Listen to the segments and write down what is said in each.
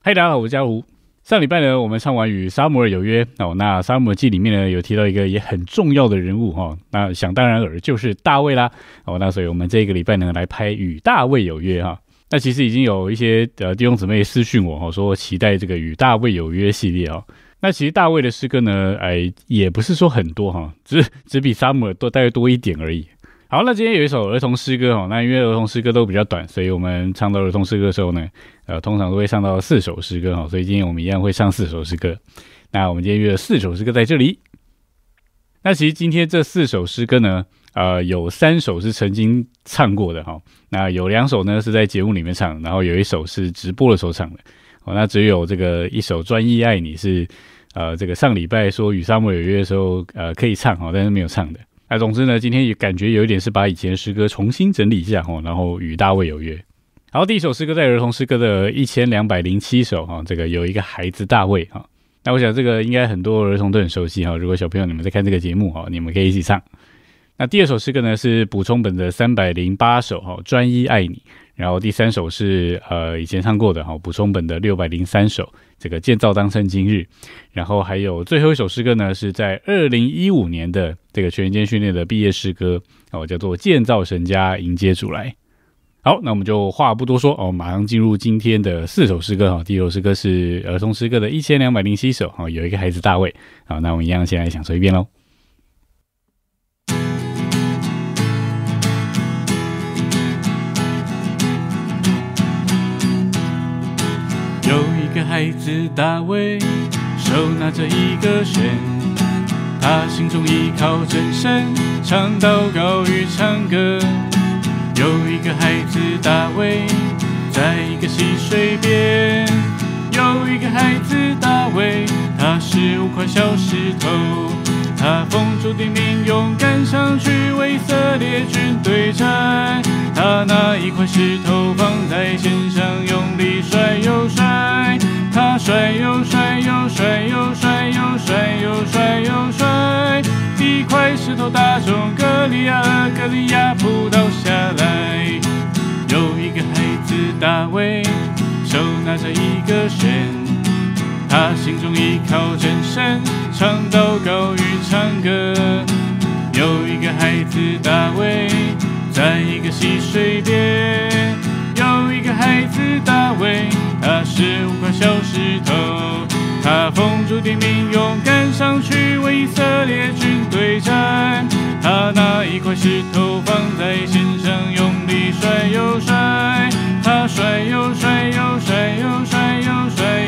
嗨，大家好，我是嘉如。上礼拜呢，我们唱完《与沙姆尔有约》哦，那《沙姆尔记》里面呢有提到一个也很重要的人物哈，那想当然尔就是大卫啦哦，那所以我们这个礼拜呢来拍《与大卫有约》哈。那其实已经有一些呃弟兄姊妹私讯我哈，说期待这个《与大卫有约》系列哦。那其实大卫的诗歌呢，哎，也不是说很多哈，只只比沙姆尔多大概多一点而已。好，那今天有一首儿童诗歌哦，那因为儿童诗歌都比较短，所以我们唱到儿童诗歌的时候呢，呃，通常都会唱到四首诗歌哈，所以今天我们一样会唱四首诗歌。那我们今天约了四首诗歌在这里。那其实今天这四首诗歌呢，呃，有三首是曾经唱过的哈，那有两首呢是在节目里面唱，然后有一首是直播的时候唱的。哦，那只有这个一首《专一爱你》是，呃，这个上礼拜说与沙漠有约的时候，呃，可以唱哈，但是没有唱的。那总之呢，今天也感觉有一点是把以前的诗歌重新整理一下哈，然后与大卫有约。好，第一首诗歌在儿童诗歌的一千两百零七首哈，这个有一个孩子大卫哈。那我想这个应该很多儿童都很熟悉哈。如果小朋友你们在看这个节目哈，你们可以一起唱。那第二首诗歌呢是补充本的三百零八首哈，专一爱你。然后第三首是呃以前唱过的哈，补充本的六百零三首。这个建造当成今日，然后还有最后一首诗歌呢，是在二零一五年的这个全间训练的毕业诗歌哦，叫做建造神家迎接主来。好，那我们就话不多说哦，马上进入今天的四首诗歌哈。第一首诗歌是儿童诗歌的一千两百零七首哦，有一个孩子大卫好，那我们一样先来享受一遍喽。有一个孩子大卫手拿着一个弦，他心中依靠真神，唱祷告与唱歌。有一个孩子大卫，在一个溪水边。有一个孩子大卫，他是五块小石头，他奉主的命勇敢上去为以色列军队战。他拿一块石头放在肩上，用力甩又甩。他甩又甩又甩又甩又甩又甩又甩，一块石头打中格利亚，格利亚扑倒下来。有一个孩子大卫，手拿着一个弦，他心中依靠真神，唱祷告与唱歌。有一个孩子大卫，在一个溪水边。有一个孩子大卫。他是五块小石头，他奉主的命勇敢上去为以色列军队战。他拿一块石头放在弦上，用力甩又甩。他甩又甩又甩又甩又甩又甩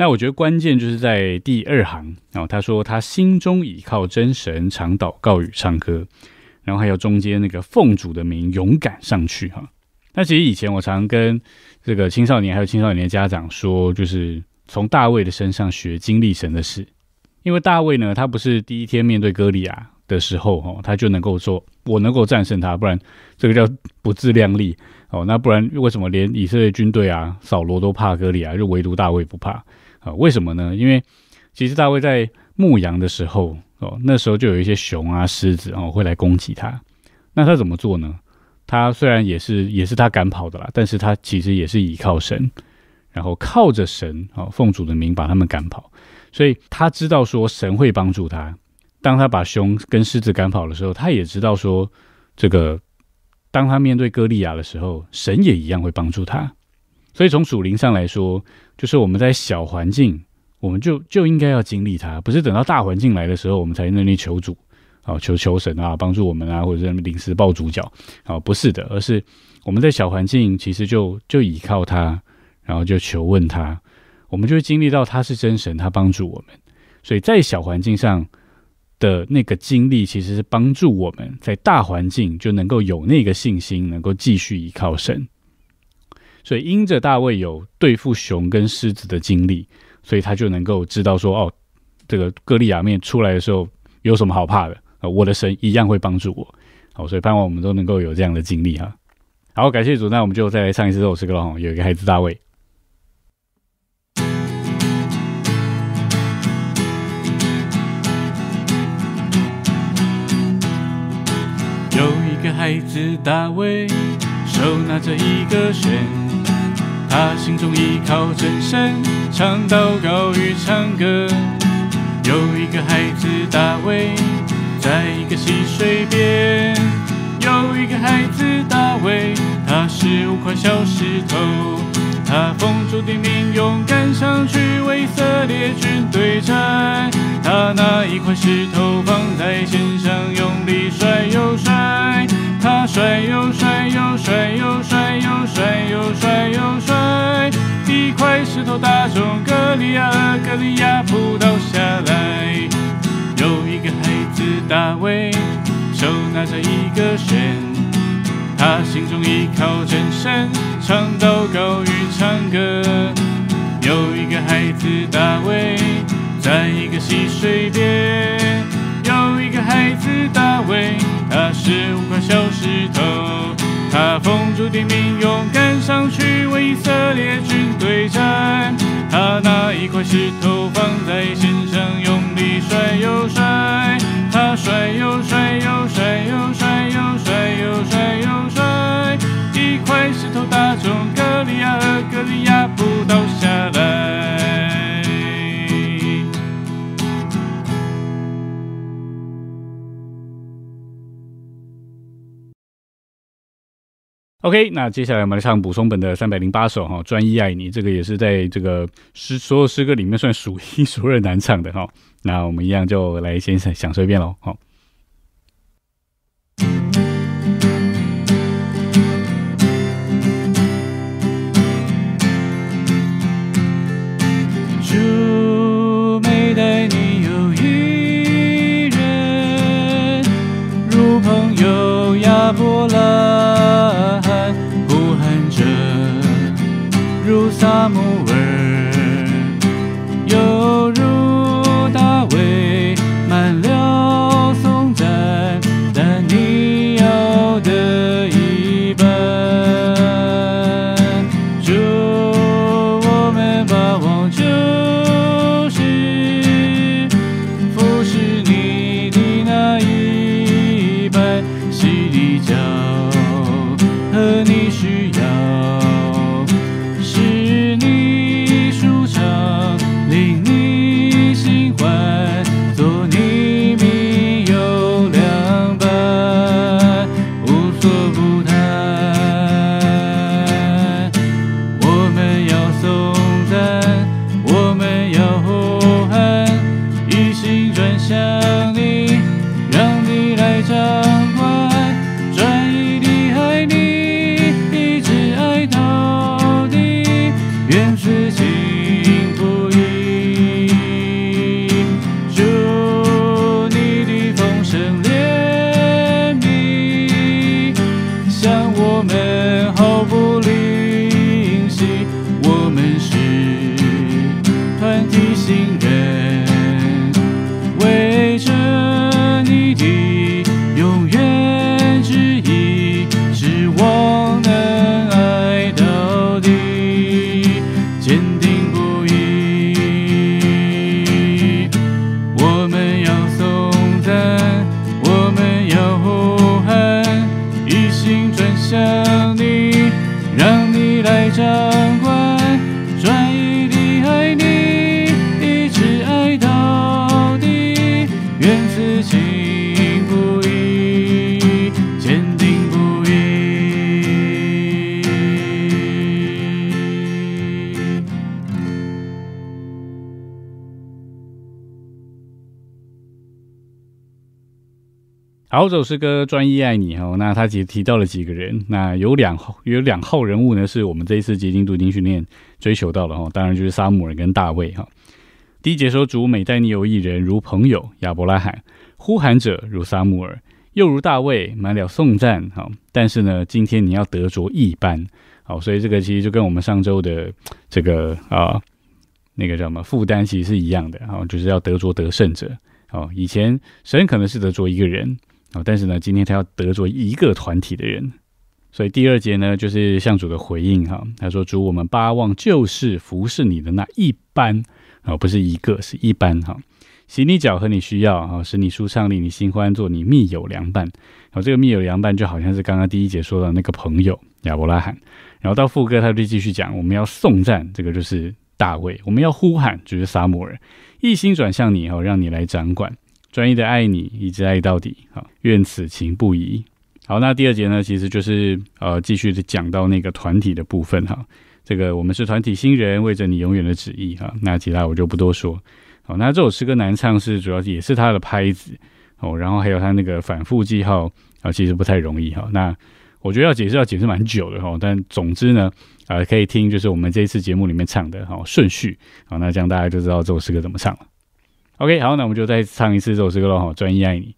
那我觉得关键就是在第二行哦，他说他心中倚靠真神，常祷告与唱歌，然后还有中间那个奉主的名勇敢上去哈。那其实以前我常跟这个青少年还有青少年的家长说，就是从大卫的身上学经历神的事，因为大卫呢，他不是第一天面对歌利亚的时候哦，他就能够说我能够战胜他，不然这个叫不自量力哦。那不然为什么连以色列军队啊，扫罗都怕歌利亚，就唯独大卫不怕？啊，为什么呢？因为其实大卫在牧羊的时候哦，那时候就有一些熊啊、狮子哦会来攻击他。那他怎么做呢？他虽然也是也是他赶跑的啦，但是他其实也是依靠神，然后靠着神哦，奉主的名把他们赶跑。所以他知道说神会帮助他。当他把熊跟狮子赶跑的时候，他也知道说这个当他面对歌利亚的时候，神也一样会帮助他。所以从属灵上来说，就是我们在小环境，我们就就应该要经历它，不是等到大环境来的时候，我们才那里求主啊，求求神啊，帮助我们啊，或者是临时抱主角啊，不是的，而是我们在小环境其实就就依靠他，然后就求问他，我们就会经历到他是真神，他帮助我们。所以在小环境上的那个经历，其实是帮助我们在大环境就能够有那个信心，能够继续依靠神。所以因着大卫有对付熊跟狮子的经历，所以他就能够知道说，哦，这个歌利亚面出来的时候有什么好怕的。啊，我的神一样会帮助我，好，所以盼望我们都能够有这样的经历哈。好，感谢主，那我们就再来唱一次这首诗歌了哈。有一个孩子大卫，有一个孩子大卫，手拿着一个弦，他心中依靠真神，唱祷告与唱歌。有一个孩子大卫。在一个溪水边，有一个孩子大卫，他是五块小石头，他奉主的命勇敢上去为色列军对战。他拿一块石头放在肩上，用力甩又甩，他甩又甩又甩又甩又甩又甩，石头打中格利亚，格利亚扑倒下来。有一个孩子大卫，手拿着一个弦，他心中依靠真神，唱祷告与唱歌。有一个孩子大卫，在一个溪水边。有一个孩子大卫，他是五块小石头，他奉主的命勇敢上去为以色列军对战。他拿一块石头放在心上，用力甩又甩，他甩又甩又甩又甩又甩又甩又甩，一块石头打中格利亚，格利亚不倒下来。OK，那接下来我们来唱补充本的三百零八首哈，专一爱你，这个也是在这个诗所有诗歌里面算数一数二难唱的哈。那我们一样就来先享受一遍喽，好。好，这首诗歌《专一爱你》哈，那他其实提到了几个人，那有两有两号人物呢，是我们这一次结晶读经训练追求到了哈，当然就是撒母尔跟大卫哈。第一节说：“主每待你有一人如朋友，亚伯拉罕呼喊者如撒母尔，又如大卫满了颂赞。”哈，但是呢，今天你要得着一般好，所以这个其实就跟我们上周的这个啊那个叫什么负担其实是一样的哈，就是要得着得胜者。好，以前神可能是得着一个人。啊，但是呢，今天他要得罪一个团体的人，所以第二节呢，就是向主的回应哈。他说：“主，我们巴望就是服侍你的那一般啊，不是一个，是一般哈。洗你脚和你需要啊，使你舒畅，令你心欢，做你密友良伴。好，这个密友良伴就好像是刚刚第一节说的那个朋友亚伯拉罕。然后到副歌他就继续讲，我们要颂赞，这个就是大卫；我们要呼喊，就是撒母耳，一心转向你哦，让你来掌管。”专一的爱你，一直爱到底，好，愿此情不移。好，那第二节呢，其实就是呃，继续的讲到那个团体的部分哈。这个我们是团体新人，为着你永远的旨意哈。那其他我就不多说。好，那这首诗歌难唱是主要也是它的拍子哦，然后还有它那个反复记号啊，其实不太容易哈。那我觉得要解释要解释蛮久的哈，但总之呢，呃，可以听就是我们这一次节目里面唱的哈顺序好，那这样大家就知道这首诗歌怎么唱了。OK，好，那我们就再唱一次这首诗歌喽，哈，专一爱你。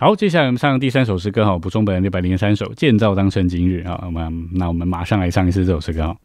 好，接下来我们唱第三首诗歌哈，补充本六百零三首《建造当成今日》啊，我们那我们马上来唱一次这首诗歌哈。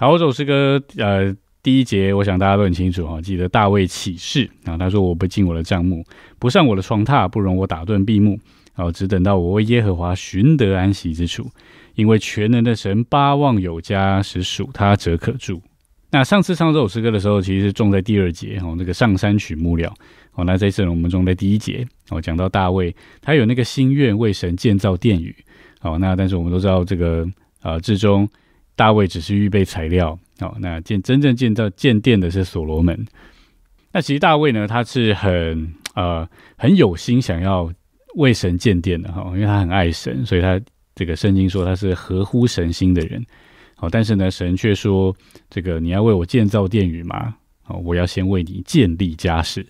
好，这首诗歌呃第一节，我想大家都很清楚哈，记得大卫起誓啊，他说我不进我的帐幕，不上我的床榻，不容我打盹闭目，啊，只等到我为耶和华寻得安息之处，因为全能的神巴望有家，使属他者可住。那上次唱这首诗歌的时候，其实是重在第二节哦，那个上山取木料哦。那这次呢我们重在第一节哦，讲到大卫他有那个心愿为神建造殿宇哦。那但是我们都知道这个呃，至终大卫只是预备材料哦。那建真正建造建殿的是所罗门。那其实大卫呢，他是很呃很有心想要为神建殿的哈、因为他很爱神，所以他这个圣经说他是合乎神心的人。好、但是呢，神却说这个你要为我建造殿宇吗？哦，我要先为你建立家室。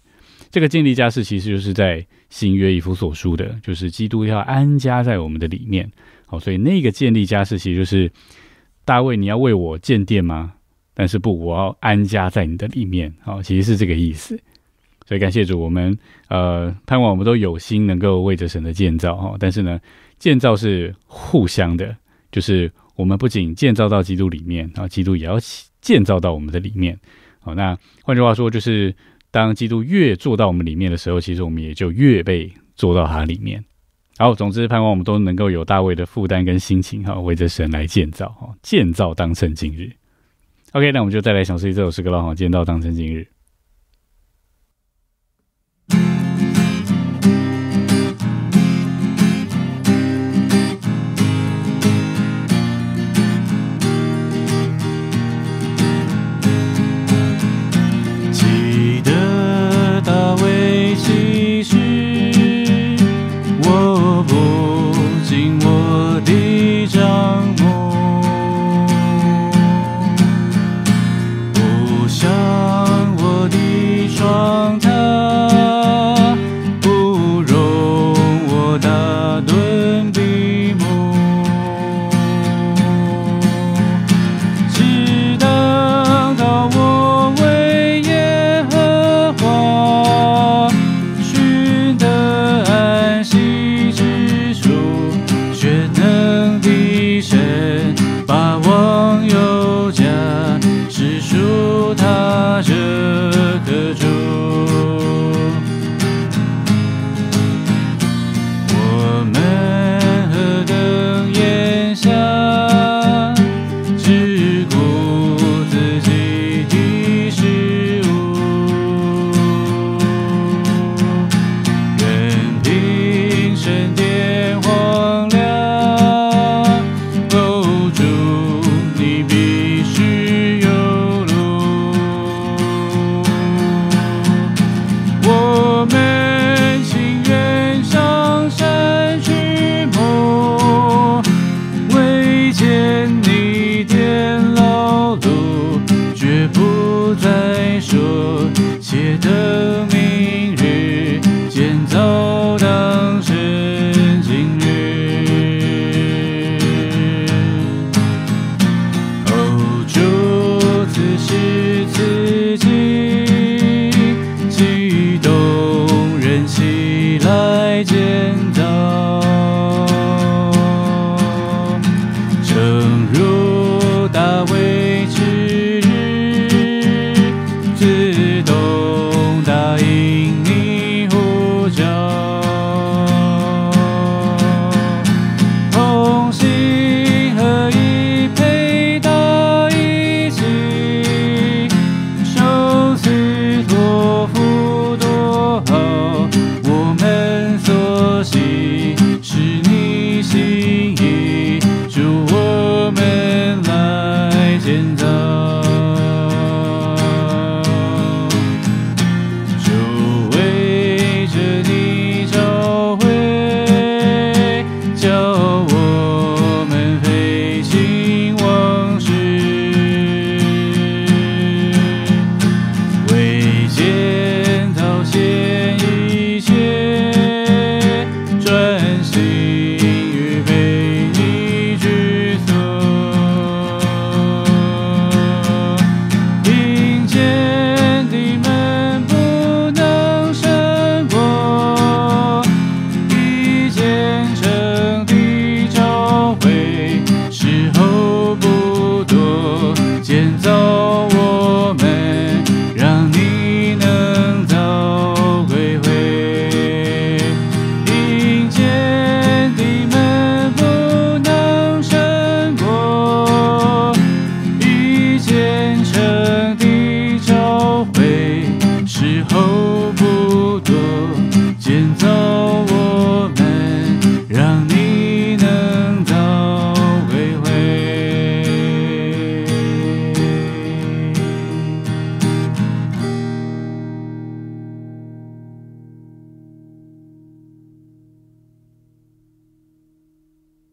这个建立家室其实就是在新约以弗所书的，就是基督要安家在我们的里面。好、所以那个建立家室其实就是大卫，你要为我建殿吗？但是不，我要安家在你的里面。好、其实是这个意思。所以感谢主，我们呃盼望我们都有心能够为着神的建造哈、但是呢，建造是互相的，就是我们不仅建造到基督里面，然后基督也要建造到我们的里面。好，那换句话说，就是当基督越做到我们里面的时候，其实我们也就越被做到他里面。好，总之盼望我们都能够有大卫的负担跟心情哈，为着神来建造哈，建造当成今日。OK，那我们就再来享受这首诗歌了哈，建造当成今日。stood.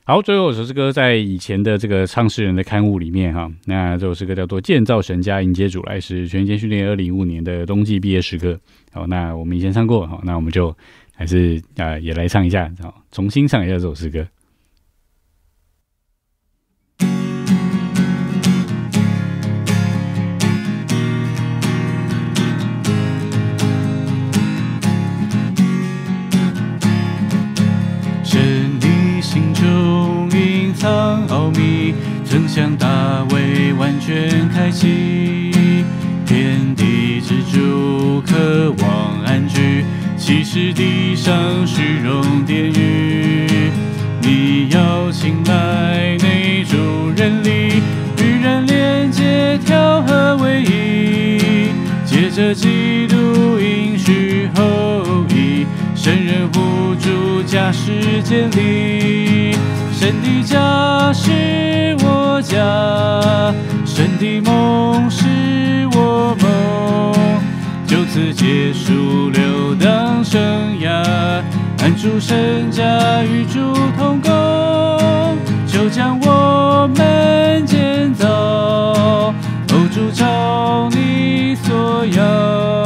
好，最后一首诗歌在以前的这个唱诗人的刊物里面哈，那这首诗歌叫做《建造神家迎接主来》，时全间训练二零一五年的冬季毕业诗歌。好，那我们以前唱过，好，那我们就还是啊也来唱一下，好，重新唱一下这首诗歌。将大卫完全开启，天地之主渴望安居，其实地上虚荣殿宇。你要请来内主人力，与人连接调和为一，借着基督应许后裔，圣人互助家世建立，神的家是家，神的梦是我梦，就此结束流荡生涯，安住神家与主同工，就将我们建造，欧主照你所要，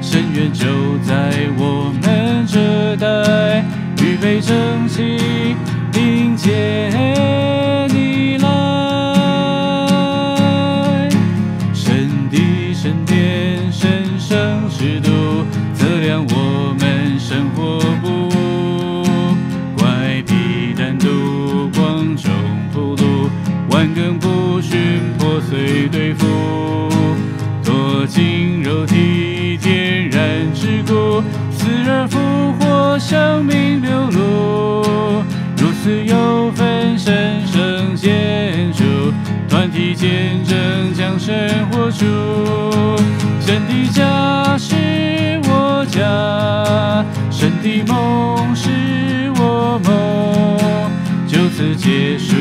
深渊就在我们这代，预备正气迎接。对付，脱尽肉体点燃之骨，死而复活，生命流露，如此有分神圣建筑，团体见证将生活出，神的家是我家，神的梦是我梦，就此结束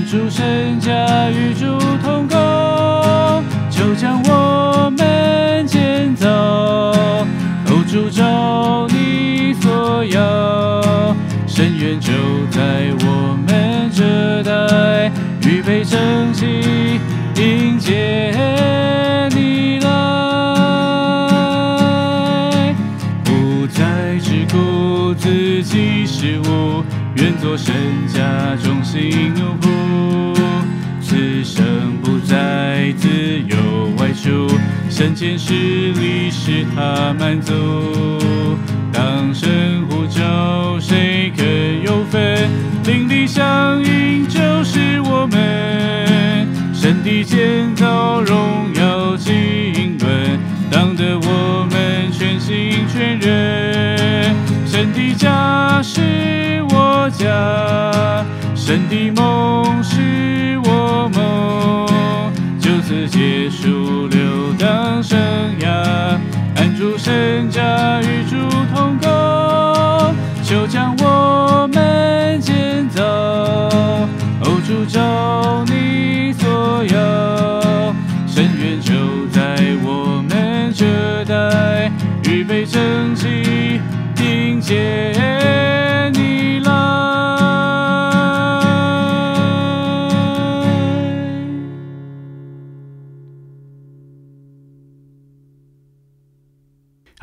涯。主神家与主同工，就将我们建造。哦，主照你所要，深渊就在我们这代，预备正气迎接你来。不再只顾自己事物，愿做神三千世里使他满足，当神呼召，谁可有份？灵力相应就是我们，神的建造荣耀经纶，当得我们全心全人。神的家是我家，神的梦是我梦，就此结束神家与主同工，就将我们建造，欧主照你所有，深渊就在我们这代，预备正气迎接。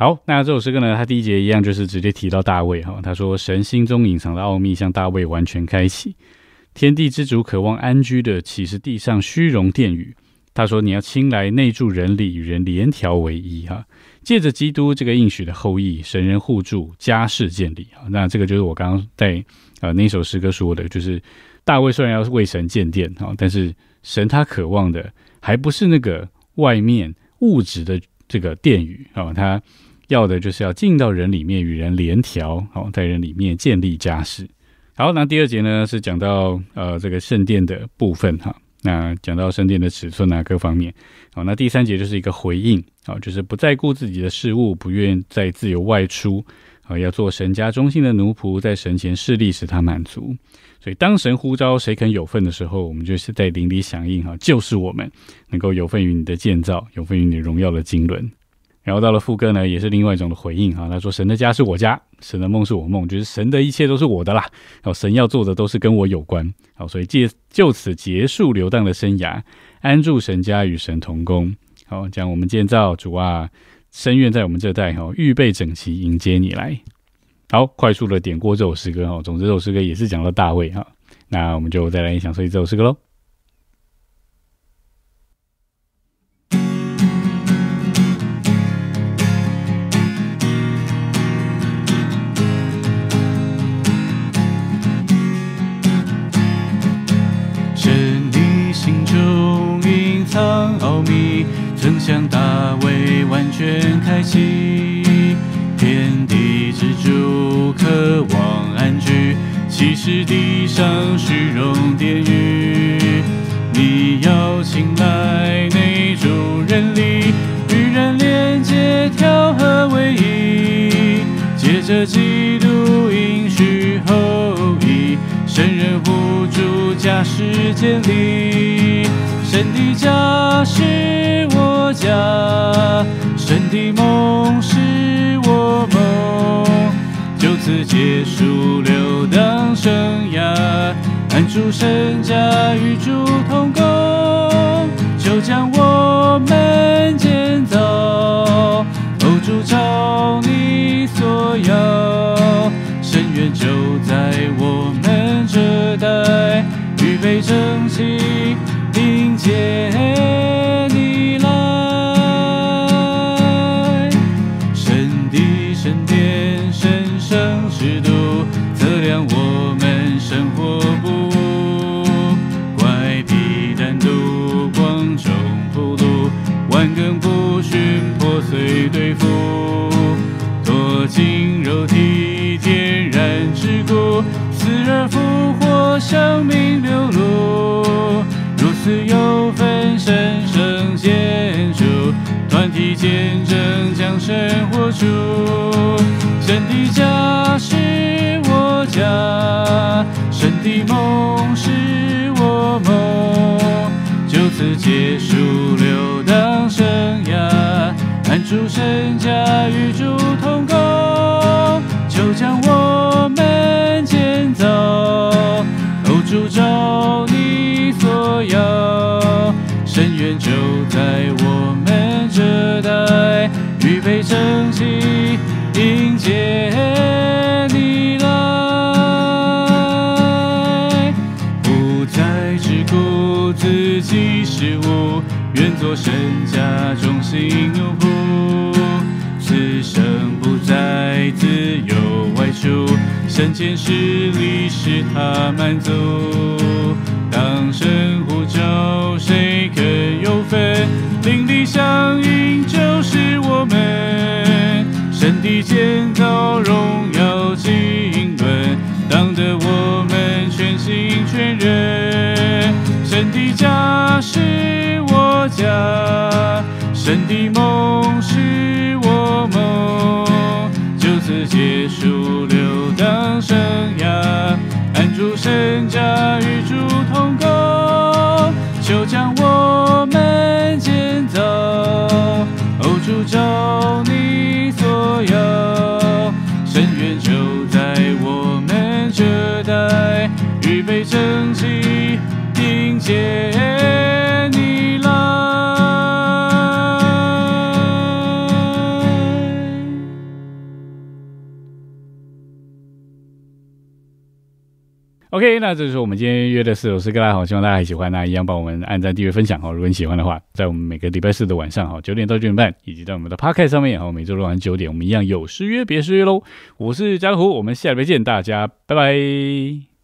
好，那这首诗歌呢？它第一节一样就是直接提到大卫哈。他说：“神心中隐藏的奥秘向大卫完全开启，天地之主渴望安居的，岂是地上虚荣殿宇？”他说：“你要亲来内住人里，与人连调为一哈。借着基督这个应许的后裔，神人互助，家世建立啊。那这个就是我刚刚在呃那首诗歌说的，就是大卫虽然要为神建殿哈，但是神他渴望的还不是那个外面物质的这个殿宇啊，他。”要的就是要进到人里面与人联调，好，在人里面建立家室。好，那第二节呢是讲到呃这个圣殿的部分哈，那讲到圣殿的尺寸啊各方面。好，那第三节就是一个回应，好，就是不再顾自己的事物，不愿再自由外出，啊，要做神家中心的奴仆，在神前势力使他满足。所以当神呼召谁肯有份的时候，我们就是在灵里响应哈，就是我们能够有份于你的建造，有份于你荣耀的经纶。然后到了副歌呢，也是另外一种的回应哈。他说：“神的家是我家，神的梦是我梦，就是神的一切都是我的啦。然后神要做的都是跟我有关。好，所以借就此结束流荡的生涯，安住神家与神同工。好，讲我们建造主啊，深愿在我们这代哈，预备整齐迎接你来。好，快速的点过这首诗歌哈。总之，这首诗歌也是讲到大卫哈。那我们就再来享受一这首诗歌喽。”将大卫完全开启，天地之主渴望安居，岂是地上虚荣殿宇？你要请来内住人力，与人连接调和为一，借着基督应许后裔，圣人互助，家世建立，神的家是我。家，神的梦是我梦，就此结束流荡生涯，安住神家与主同工，就将我们建造，欧主照你所要，深渊就在我们这代，预备整齐接你来。神的神殿，神圣之都，测量我们生活不怪僻单独，光中普渡，万根不寻破碎对付，脱尽肉体，天然之故，死而复活，生命流露。建筑，团体见证将生活出。神的家是我家，神的梦是我梦，就此结束流荡生涯，安住神家与主同工，就将我在我们这代，预备整齐迎接你来。不再只顾自己事物，愿做神家中心有仆，此生不再自由外出。三千事里使他满足，当神呼召，有份？灵力相应就是我们，神的建造荣 OK，那这就是我们今天约的四首诗歌啦，好，希望大家还喜欢。那一样帮我们按赞、订阅、分享哦。如果你喜欢的话，在我们每个礼拜四的晚上，哈，九点到九点半，以及在我们的 Podcast 上面，好，每周六晚上九点，我们一样有失约，别失约喽。我是江湖，我们下礼拜见，大家拜拜。